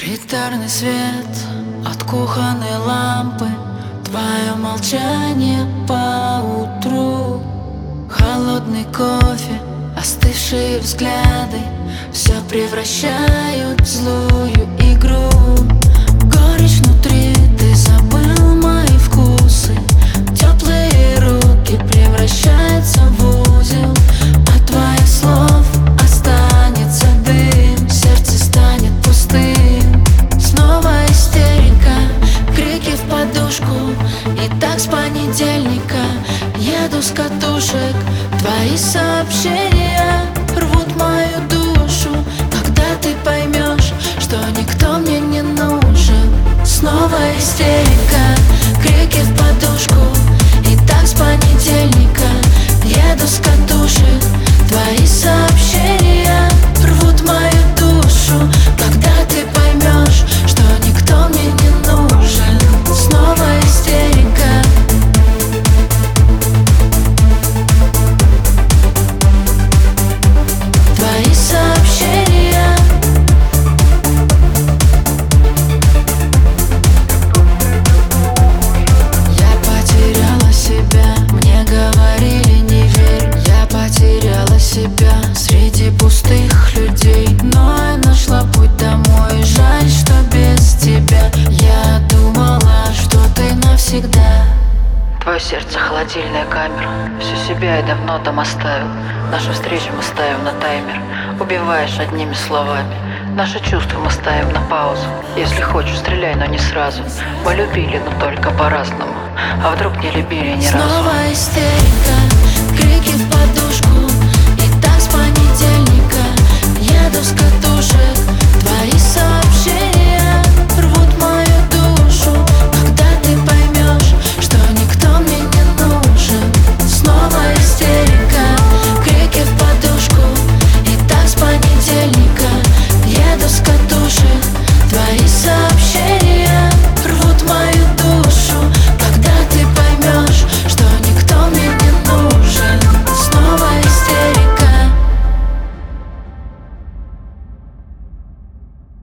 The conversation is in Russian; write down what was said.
Притарный свет от кухонной лампы. Твое молчание по утру Холодный кофе, остывшие взгляды. Все превращают с катушек Твои сообщения навсегда Твое сердце холодильная камера. Всю себя я давно там оставил. Нашу встречу мы ставим на таймер. Убиваешь одними словами. Наши чувства мы ставим на паузу. Если хочешь, стреляй, но не сразу. Мы любили, но только по-разному. А вдруг не любили ни разу Снова истерика,